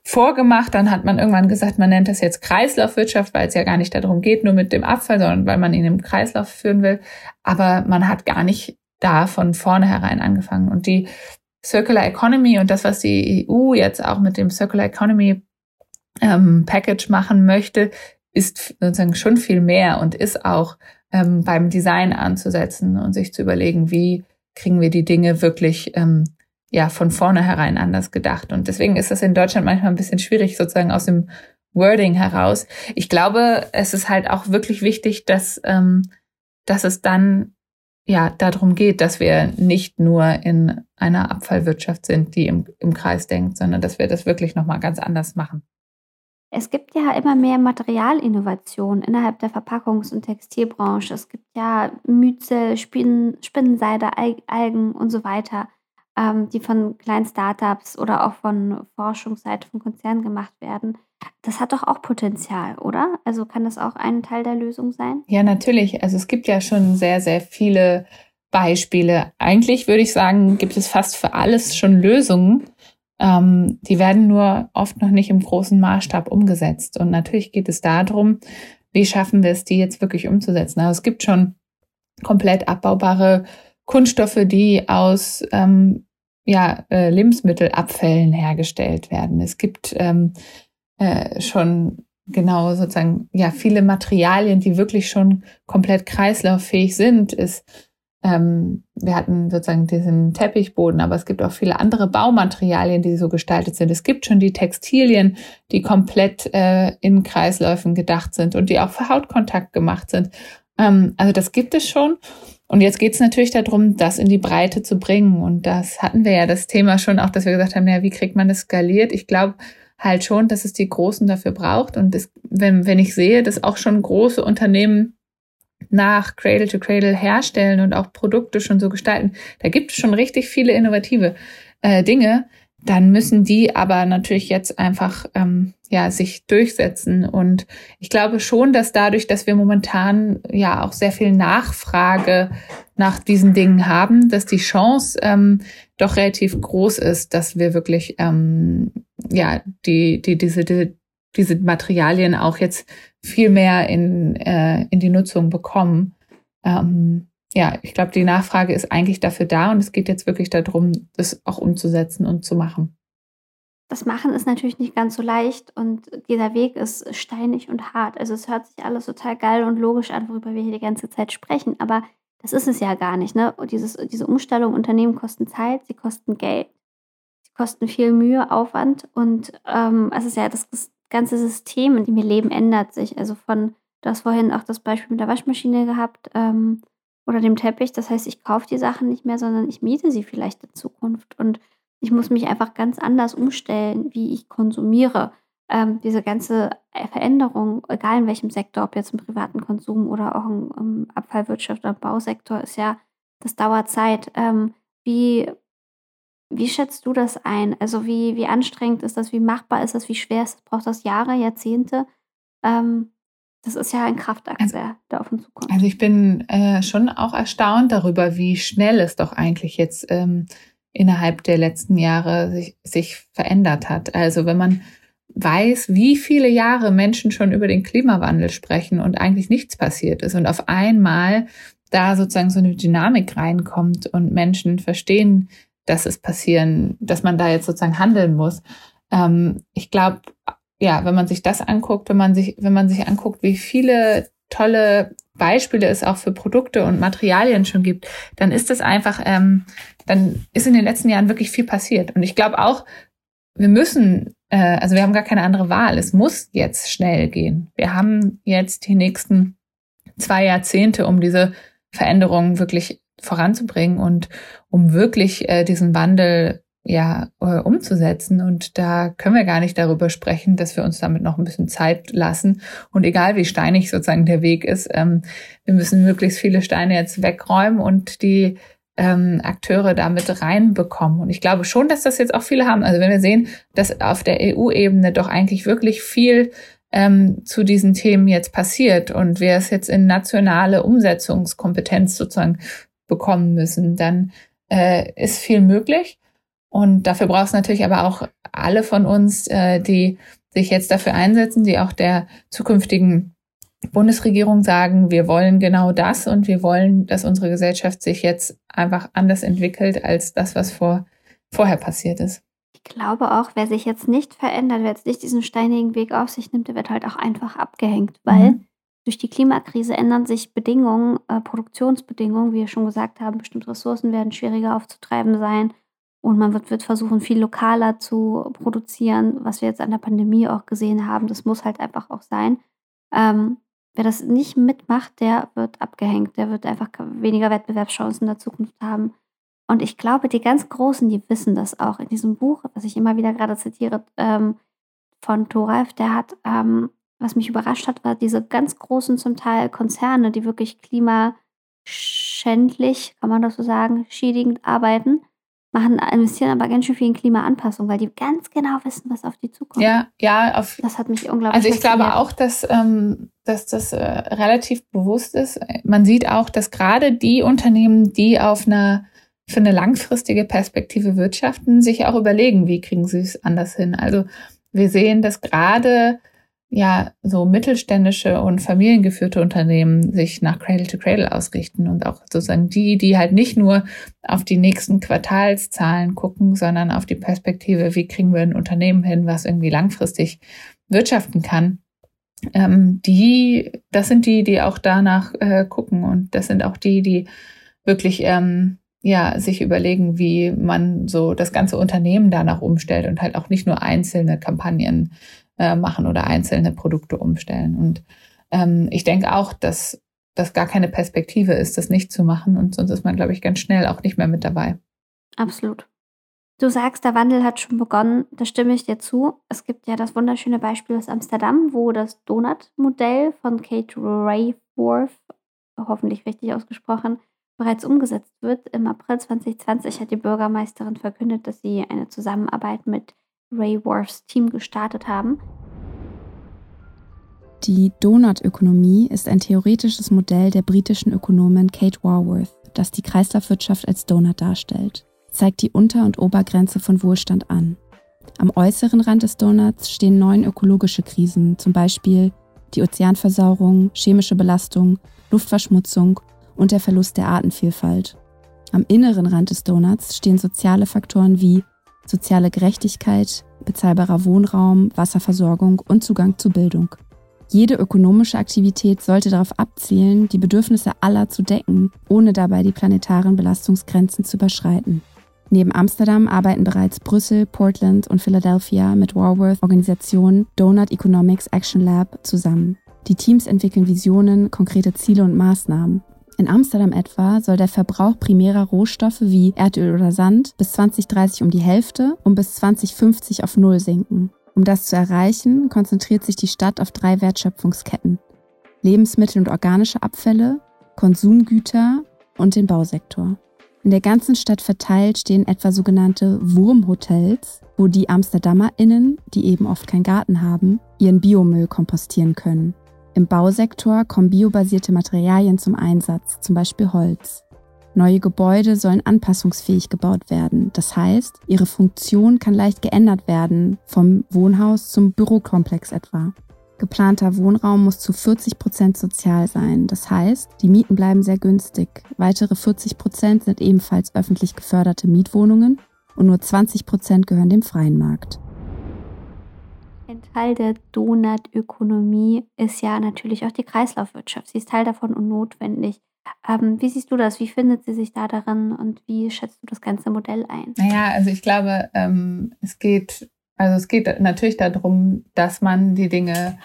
vorgemacht. Dann hat man irgendwann gesagt, man nennt das jetzt Kreislaufwirtschaft, weil es ja gar nicht darum geht, nur mit dem Abfall, sondern weil man ihn im Kreislauf führen will. Aber man hat gar nicht da von vornherein angefangen. Und die Circular Economy und das, was die EU jetzt auch mit dem Circular Economy ähm, Package machen möchte, ist sozusagen schon viel mehr und ist auch ähm, beim Design anzusetzen und sich zu überlegen, wie kriegen wir die Dinge wirklich ähm, ja von vornherein anders gedacht. Und deswegen ist das in Deutschland manchmal ein bisschen schwierig, sozusagen aus dem Wording heraus. Ich glaube, es ist halt auch wirklich wichtig, dass, ähm, dass es dann ja darum geht, dass wir nicht nur in einer Abfallwirtschaft sind, die im, im Kreis denkt, sondern dass wir das wirklich nochmal ganz anders machen. Es gibt ja immer mehr Materialinnovationen innerhalb der Verpackungs- und Textilbranche. Es gibt ja Myzel, Spinnen, Spinnenseide, Algen und so weiter, ähm, die von kleinen Startups oder auch von Forschungsseite von Konzernen gemacht werden. Das hat doch auch Potenzial, oder? Also kann das auch ein Teil der Lösung sein? Ja, natürlich. Also es gibt ja schon sehr, sehr viele Beispiele. Eigentlich würde ich sagen, gibt es fast für alles schon Lösungen. Ähm, die werden nur oft noch nicht im großen Maßstab umgesetzt. Und natürlich geht es darum, wie schaffen wir es, die jetzt wirklich umzusetzen. Also es gibt schon komplett abbaubare Kunststoffe, die aus ähm, ja, äh, Lebensmittelabfällen hergestellt werden. Es gibt ähm, äh, schon genau sozusagen ja viele Materialien, die wirklich schon komplett kreislauffähig sind. Ist ähm, wir hatten sozusagen diesen Teppichboden, aber es gibt auch viele andere Baumaterialien, die so gestaltet sind. Es gibt schon die Textilien, die komplett äh, in Kreisläufen gedacht sind und die auch für Hautkontakt gemacht sind. Ähm, also das gibt es schon. Und jetzt geht es natürlich darum, das in die Breite zu bringen. Und das hatten wir ja das Thema schon auch, dass wir gesagt haben, ja, wie kriegt man das skaliert? Ich glaube halt schon, dass es die Großen dafür braucht. Und das, wenn, wenn ich sehe, dass auch schon große Unternehmen nach Cradle to Cradle herstellen und auch Produkte schon so gestalten, da gibt es schon richtig viele innovative äh, Dinge. Dann müssen die aber natürlich jetzt einfach ähm, ja sich durchsetzen. Und ich glaube schon, dass dadurch, dass wir momentan ja auch sehr viel Nachfrage nach diesen Dingen haben, dass die Chance ähm, doch relativ groß ist, dass wir wirklich ähm, ja die die diese die, diese Materialien auch jetzt viel mehr in, äh, in die Nutzung bekommen. Ähm, ja, ich glaube, die Nachfrage ist eigentlich dafür da und es geht jetzt wirklich darum, das auch umzusetzen und zu machen. Das Machen ist natürlich nicht ganz so leicht und dieser Weg ist steinig und hart. Also es hört sich alles total geil und logisch an, worüber wir hier die ganze Zeit sprechen, aber das ist es ja gar nicht. Ne? Und dieses, diese Umstellung, Unternehmen kosten Zeit, sie kosten Geld, sie kosten viel Mühe, Aufwand und ähm, es ist ja das, ganze System, in dem wir leben, ändert sich. Also von, du hast vorhin auch das Beispiel mit der Waschmaschine gehabt ähm, oder dem Teppich. Das heißt, ich kaufe die Sachen nicht mehr, sondern ich miete sie vielleicht in Zukunft. Und ich muss mich einfach ganz anders umstellen, wie ich konsumiere. Ähm, diese ganze Veränderung, egal in welchem Sektor, ob jetzt im privaten Konsum oder auch im, im Abfallwirtschaft oder Bausektor, ist ja, das dauert Zeit. Ähm, wie wie schätzt du das ein? Also wie, wie anstrengend ist das? Wie machbar ist das? Wie schwer ist das? Braucht das Jahre, Jahrzehnte? Ähm, das ist ja ein Kraftakt, also, der da auf uns zukommt. Also ich bin äh, schon auch erstaunt darüber, wie schnell es doch eigentlich jetzt ähm, innerhalb der letzten Jahre sich, sich verändert hat. Also wenn man weiß, wie viele Jahre Menschen schon über den Klimawandel sprechen und eigentlich nichts passiert ist und auf einmal da sozusagen so eine Dynamik reinkommt und Menschen verstehen, dass es passieren, dass man da jetzt sozusagen handeln muss. Ähm, ich glaube, ja, wenn man sich das anguckt, wenn man sich, wenn man sich anguckt, wie viele tolle Beispiele es auch für Produkte und Materialien schon gibt, dann ist es einfach, ähm, dann ist in den letzten Jahren wirklich viel passiert. Und ich glaube auch, wir müssen, äh, also wir haben gar keine andere Wahl. Es muss jetzt schnell gehen. Wir haben jetzt die nächsten zwei Jahrzehnte, um diese Veränderungen wirklich voranzubringen und um wirklich äh, diesen Wandel ja äh, umzusetzen. Und da können wir gar nicht darüber sprechen, dass wir uns damit noch ein bisschen Zeit lassen. Und egal wie steinig sozusagen der Weg ist, ähm, wir müssen möglichst viele Steine jetzt wegräumen und die ähm, Akteure damit reinbekommen. Und ich glaube schon, dass das jetzt auch viele haben. Also wenn wir sehen, dass auf der EU-Ebene doch eigentlich wirklich viel ähm, zu diesen Themen jetzt passiert und wir es jetzt in nationale Umsetzungskompetenz sozusagen bekommen müssen, dann äh, ist viel möglich. Und dafür braucht es natürlich aber auch alle von uns, äh, die sich jetzt dafür einsetzen, die auch der zukünftigen Bundesregierung sagen, wir wollen genau das und wir wollen, dass unsere Gesellschaft sich jetzt einfach anders entwickelt als das, was vor, vorher passiert ist. Ich glaube auch, wer sich jetzt nicht verändert, wer jetzt nicht diesen steinigen Weg auf sich nimmt, der wird halt auch einfach abgehängt, weil mhm. durch die Klimakrise ändern sich Bedingungen, äh, Produktionsbedingungen, wie wir schon gesagt haben, bestimmte Ressourcen werden schwieriger aufzutreiben sein und man wird, wird versuchen, viel lokaler zu produzieren, was wir jetzt an der Pandemie auch gesehen haben. Das muss halt einfach auch sein. Ähm, wer das nicht mitmacht, der wird abgehängt, der wird einfach weniger Wettbewerbschancen in der Zukunft haben. Und ich glaube, die ganz Großen, die wissen das auch. In diesem Buch, was ich immer wieder gerade zitiere, ähm, von Thoralf, der hat, ähm, was mich überrascht hat, war diese ganz großen zum Teil Konzerne, die wirklich klimaschändlich, kann man das so sagen, schädigend arbeiten, machen, investieren aber ganz schön viel in Klimaanpassung, weil die ganz genau wissen, was auf die zukommt. Ja, ja, auf, das hat mich unglaublich. Also ich glaube auch, dass, ähm, dass das äh, relativ bewusst ist. Man sieht auch, dass gerade die Unternehmen, die auf einer für eine langfristige Perspektive wirtschaften, sich auch überlegen, wie kriegen sie es anders hin. Also wir sehen, dass gerade ja so mittelständische und familiengeführte Unternehmen sich nach Cradle to Cradle ausrichten und auch sozusagen die, die halt nicht nur auf die nächsten Quartalszahlen gucken, sondern auf die Perspektive, wie kriegen wir ein Unternehmen hin, was irgendwie langfristig wirtschaften kann. Ähm, die, das sind die, die auch danach äh, gucken und das sind auch die, die wirklich ähm, ja, sich überlegen, wie man so das ganze Unternehmen danach umstellt und halt auch nicht nur einzelne Kampagnen äh, machen oder einzelne Produkte umstellen. Und ähm, ich denke auch, dass das gar keine Perspektive ist, das nicht zu machen. Und sonst ist man, glaube ich, ganz schnell auch nicht mehr mit dabei. Absolut. Du sagst, der Wandel hat schon begonnen. Da stimme ich dir zu. Es gibt ja das wunderschöne Beispiel aus Amsterdam, wo das Donut-Modell von Kate Rayworth, hoffentlich richtig ausgesprochen, bereits umgesetzt wird. Im April 2020 hat die Bürgermeisterin verkündet, dass sie eine Zusammenarbeit mit Ray Worths Team gestartet haben. Die Donutökonomie ist ein theoretisches Modell der britischen Ökonomin Kate Warworth, das die Kreislaufwirtschaft als Donut darstellt, zeigt die Unter- und Obergrenze von Wohlstand an. Am äußeren Rand des Donuts stehen neun ökologische Krisen, zum Beispiel die Ozeanversauerung, chemische Belastung, Luftverschmutzung und der Verlust der Artenvielfalt. Am inneren Rand des Donuts stehen soziale Faktoren wie soziale Gerechtigkeit, bezahlbarer Wohnraum, Wasserversorgung und Zugang zu Bildung. Jede ökonomische Aktivität sollte darauf abzielen, die Bedürfnisse aller zu decken, ohne dabei die planetaren Belastungsgrenzen zu überschreiten. Neben Amsterdam arbeiten bereits Brüssel, Portland und Philadelphia mit Warworth Organisation Donut Economics Action Lab zusammen. Die Teams entwickeln Visionen, konkrete Ziele und Maßnahmen in Amsterdam etwa soll der Verbrauch primärer Rohstoffe wie Erdöl oder Sand bis 2030 um die Hälfte und bis 2050 auf Null sinken. Um das zu erreichen, konzentriert sich die Stadt auf drei Wertschöpfungsketten. Lebensmittel und organische Abfälle, Konsumgüter und den Bausektor. In der ganzen Stadt verteilt stehen etwa sogenannte Wurmhotels, wo die AmsterdamerInnen, die eben oft keinen Garten haben, ihren Biomüll kompostieren können. Im Bausektor kommen biobasierte Materialien zum Einsatz, zum Beispiel Holz. Neue Gebäude sollen anpassungsfähig gebaut werden. Das heißt, ihre Funktion kann leicht geändert werden, vom Wohnhaus zum Bürokomplex etwa. Geplanter Wohnraum muss zu 40 Prozent sozial sein. Das heißt, die Mieten bleiben sehr günstig. Weitere 40 Prozent sind ebenfalls öffentlich geförderte Mietwohnungen und nur 20 Prozent gehören dem freien Markt. Teil der Donutökonomie ist ja natürlich auch die Kreislaufwirtschaft. Sie ist Teil davon und notwendig. Ähm, wie siehst du das? Wie findet sie sich da darin und wie schätzt du das ganze Modell ein? Naja, also ich glaube, ähm, es geht, also es geht natürlich darum, dass man die Dinge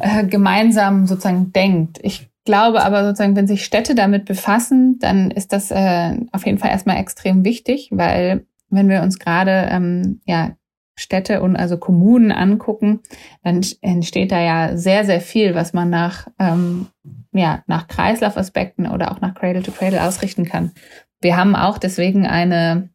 äh, gemeinsam sozusagen denkt. Ich glaube aber sozusagen, wenn sich Städte damit befassen, dann ist das äh, auf jeden Fall erstmal extrem wichtig, weil wenn wir uns gerade ähm, ja Städte und also Kommunen angucken, dann entsteht da ja sehr, sehr viel, was man nach, ähm, ja, nach Kreislaufaspekten oder auch nach Cradle to Cradle ausrichten kann. Wir haben auch deswegen eine,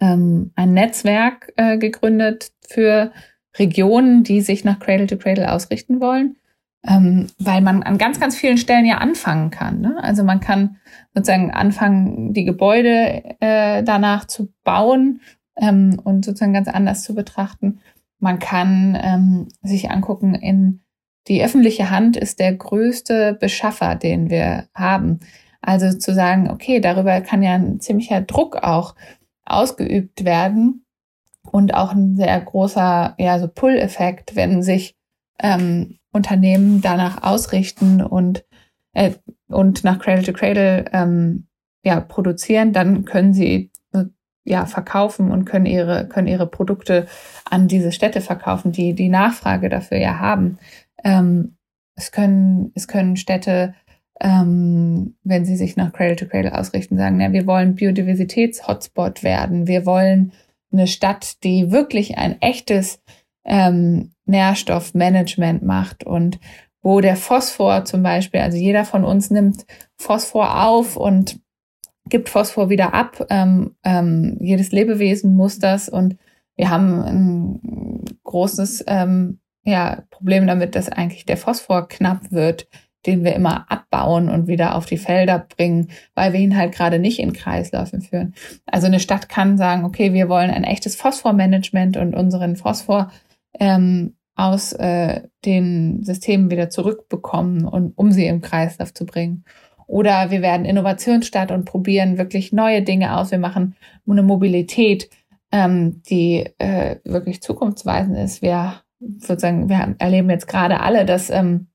ähm, ein Netzwerk äh, gegründet für Regionen, die sich nach Cradle to Cradle ausrichten wollen, ähm, weil man an ganz, ganz vielen Stellen ja anfangen kann. Ne? Also man kann sozusagen anfangen, die Gebäude äh, danach zu bauen ähm, und sozusagen ganz anders zu betrachten. Man kann ähm, sich angucken, in die öffentliche Hand ist der größte Beschaffer, den wir haben. Also zu sagen, okay, darüber kann ja ein ziemlicher Druck auch ausgeübt werden, und auch ein sehr großer ja, so Pull-Effekt, wenn sich ähm, Unternehmen danach ausrichten und, äh, und nach Cradle to Cradle ähm, ja, produzieren, dann können sie ja verkaufen und können ihre können ihre Produkte an diese Städte verkaufen, die die Nachfrage dafür ja haben. Ähm, es können es können Städte, ähm, wenn sie sich nach Cradle to Cradle ausrichten, sagen, ja, wir wollen Biodiversitäts-Hotspot werden, wir wollen eine Stadt, die wirklich ein echtes ähm, Nährstoffmanagement macht und wo der Phosphor zum Beispiel, also jeder von uns nimmt Phosphor auf und gibt Phosphor wieder ab. Ähm, ähm, jedes Lebewesen muss das und wir haben ein großes ähm, ja, Problem damit, dass eigentlich der Phosphor knapp wird, den wir immer abbauen und wieder auf die Felder bringen, weil wir ihn halt gerade nicht in Kreisläufen führen. Also eine Stadt kann sagen, okay, wir wollen ein echtes Phosphormanagement und unseren Phosphor ähm, aus äh, den Systemen wieder zurückbekommen und um sie im Kreislauf zu bringen. Oder wir werden Innovationsstadt und probieren wirklich neue Dinge aus. Wir machen eine Mobilität, ähm, die äh, wirklich zukunftsweisend ist. Wir sozusagen, wir erleben jetzt gerade alle, dass ähm,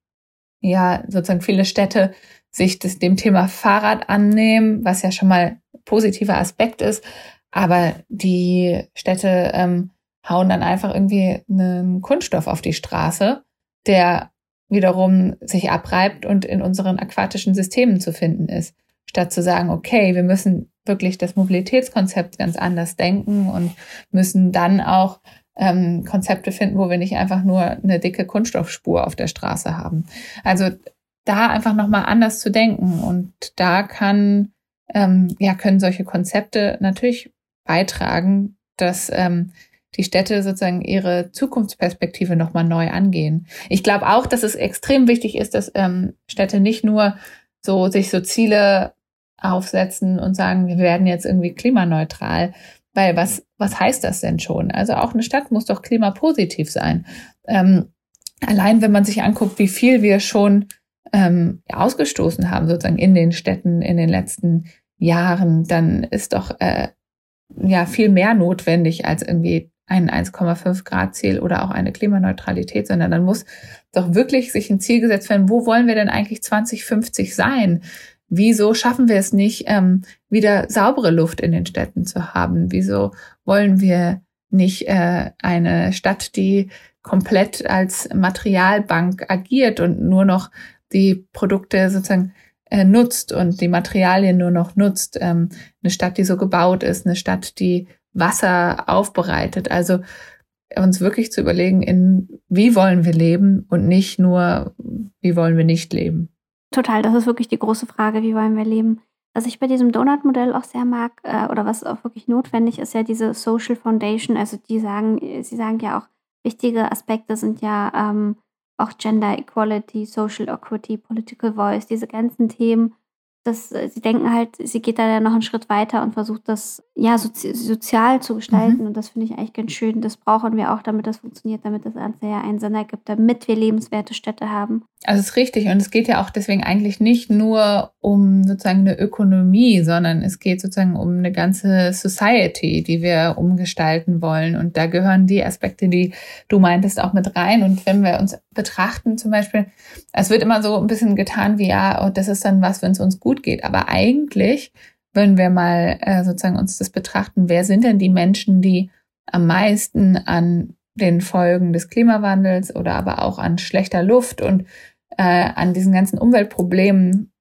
ja sozusagen viele Städte sich das, dem Thema Fahrrad annehmen, was ja schon mal positiver Aspekt ist. Aber die Städte ähm, hauen dann einfach irgendwie einen Kunststoff auf die Straße, der wiederum sich abreibt und in unseren aquatischen Systemen zu finden ist. Statt zu sagen, okay, wir müssen wirklich das Mobilitätskonzept ganz anders denken und müssen dann auch ähm, Konzepte finden, wo wir nicht einfach nur eine dicke Kunststoffspur auf der Straße haben. Also da einfach nochmal anders zu denken und da kann, ähm, ja, können solche Konzepte natürlich beitragen, dass ähm, die Städte sozusagen ihre Zukunftsperspektive nochmal neu angehen. Ich glaube auch, dass es extrem wichtig ist, dass ähm, Städte nicht nur so sich so Ziele aufsetzen und sagen, wir werden jetzt irgendwie klimaneutral, weil was, was heißt das denn schon? Also auch eine Stadt muss doch klimapositiv sein. Ähm, allein wenn man sich anguckt, wie viel wir schon ähm, ausgestoßen haben, sozusagen in den Städten in den letzten Jahren, dann ist doch äh, ja viel mehr notwendig als irgendwie ein 1,5 Grad Ziel oder auch eine Klimaneutralität, sondern dann muss doch wirklich sich ein Ziel gesetzt werden, wo wollen wir denn eigentlich 2050 sein? Wieso schaffen wir es nicht, ähm, wieder saubere Luft in den Städten zu haben? Wieso wollen wir nicht äh, eine Stadt, die komplett als Materialbank agiert und nur noch die Produkte sozusagen äh, nutzt und die Materialien nur noch nutzt? Ähm, eine Stadt, die so gebaut ist, eine Stadt, die Wasser aufbereitet. Also uns wirklich zu überlegen, in wie wollen wir leben und nicht nur, wie wollen wir nicht leben. Total, das ist wirklich die große Frage, wie wollen wir leben. Was ich bei diesem Donut-Modell auch sehr mag, äh, oder was auch wirklich notwendig ist, ja diese Social Foundation. Also die sagen, sie sagen ja auch, wichtige Aspekte sind ja ähm, auch Gender Equality, Social Equity, Political Voice, diese ganzen Themen das, äh, sie denken halt, sie geht da ja noch einen Schritt weiter und versucht das ja sozi sozial zu gestalten. Mhm. Und das finde ich eigentlich ganz schön. Das brauchen wir auch, damit das funktioniert, damit das Ganze ja einen Sinn ergibt, damit wir lebenswerte Städte haben. Also es ist richtig. Und es geht ja auch deswegen eigentlich nicht nur um sozusagen eine Ökonomie, sondern es geht sozusagen um eine ganze Society, die wir umgestalten wollen. Und da gehören die Aspekte, die du meintest, auch mit rein. Und wenn wir uns betrachten, zum Beispiel, es wird immer so ein bisschen getan wie, ja, und das ist dann was, wenn es uns gut geht. Aber eigentlich, wenn wir mal äh, sozusagen uns das betrachten, wer sind denn die Menschen, die am meisten an den Folgen des Klimawandels oder aber auch an schlechter Luft und äh, an diesen ganzen Umweltproblemen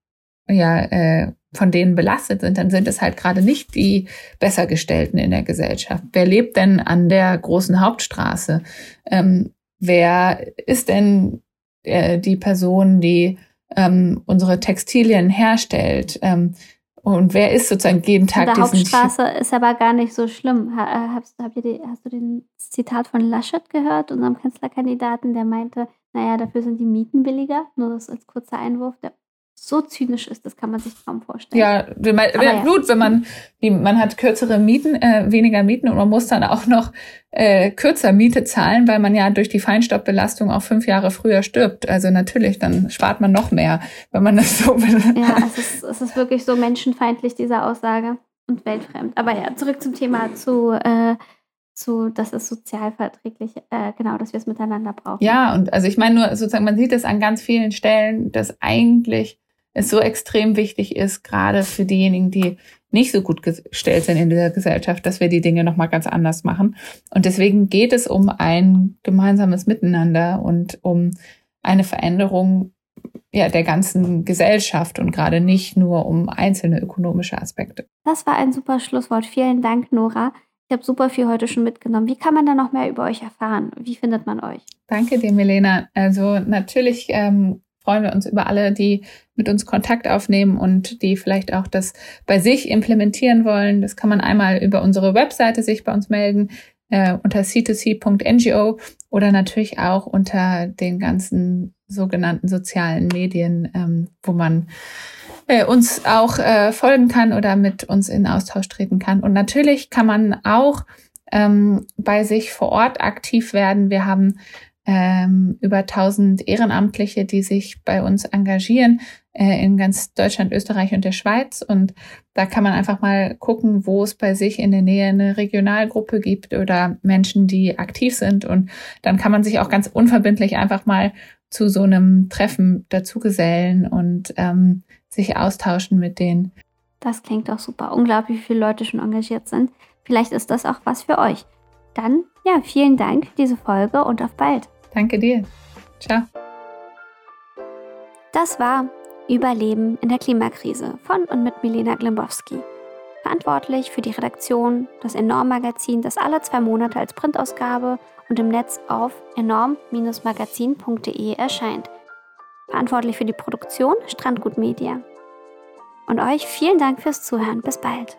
ja äh, von denen belastet sind, dann sind es halt gerade nicht die Bessergestellten in der Gesellschaft. Wer lebt denn an der großen Hauptstraße? Ähm, wer ist denn äh, die Person, die ähm, unsere Textilien herstellt? Ähm, und wer ist sozusagen jeden Tag Die Hauptstraße ist aber gar nicht so schlimm. Äh, hast, habt ihr die, hast du den Zitat von Laschet gehört, unserem Kanzlerkandidaten, der meinte, naja, dafür sind die Mieten billiger. Nur das als kurzer Einwurf. Der so zynisch ist, das kann man sich kaum vorstellen. Ja, wenn man, ja, gut, wenn man, die, man hat kürzere Mieten, äh, weniger Mieten und man muss dann auch noch äh, kürzer Miete zahlen, weil man ja durch die Feinstaubbelastung auch fünf Jahre früher stirbt. Also natürlich, dann spart man noch mehr, wenn man das so will. Ja, <laughs> es ist, es ist wirklich so menschenfeindlich, diese Aussage und weltfremd. Aber ja, zurück zum Thema zu, äh, zu, dass es sozial verträglich, äh, genau, dass wir es miteinander brauchen. Ja, und also ich meine nur sozusagen, man sieht es an ganz vielen Stellen, dass eigentlich es so extrem wichtig ist, gerade für diejenigen, die nicht so gut gestellt sind in dieser Gesellschaft, dass wir die Dinge nochmal ganz anders machen. Und deswegen geht es um ein gemeinsames Miteinander und um eine Veränderung ja, der ganzen Gesellschaft und gerade nicht nur um einzelne ökonomische Aspekte. Das war ein super Schlusswort. Vielen Dank, Nora. Ich habe super viel heute schon mitgenommen. Wie kann man da noch mehr über euch erfahren? Wie findet man euch? Danke dir, Milena. Also natürlich ähm, freuen wir uns über alle, die mit uns Kontakt aufnehmen und die vielleicht auch das bei sich implementieren wollen. Das kann man einmal über unsere Webseite sich bei uns melden äh, unter c2c.ngo oder natürlich auch unter den ganzen sogenannten sozialen Medien, ähm, wo man äh, uns auch äh, folgen kann oder mit uns in Austausch treten kann. Und natürlich kann man auch ähm, bei sich vor Ort aktiv werden. Wir haben ähm, über 1000 Ehrenamtliche, die sich bei uns engagieren äh, in ganz Deutschland, Österreich und der Schweiz. Und da kann man einfach mal gucken, wo es bei sich in der Nähe eine Regionalgruppe gibt oder Menschen, die aktiv sind. Und dann kann man sich auch ganz unverbindlich einfach mal zu so einem Treffen dazugesellen und ähm, sich austauschen mit denen. Das klingt doch super. Unglaublich, wie viele Leute schon engagiert sind. Vielleicht ist das auch was für euch. Dann, ja, vielen Dank für diese Folge und auf bald. Danke dir. Ciao. Das war Überleben in der Klimakrise von und mit Milena Glimbowski. Verantwortlich für die Redaktion, das Enorm-Magazin, das alle zwei Monate als Printausgabe und im Netz auf enorm-magazin.de erscheint. Verantwortlich für die Produktion Strandgut Media. Und euch vielen Dank fürs Zuhören. Bis bald.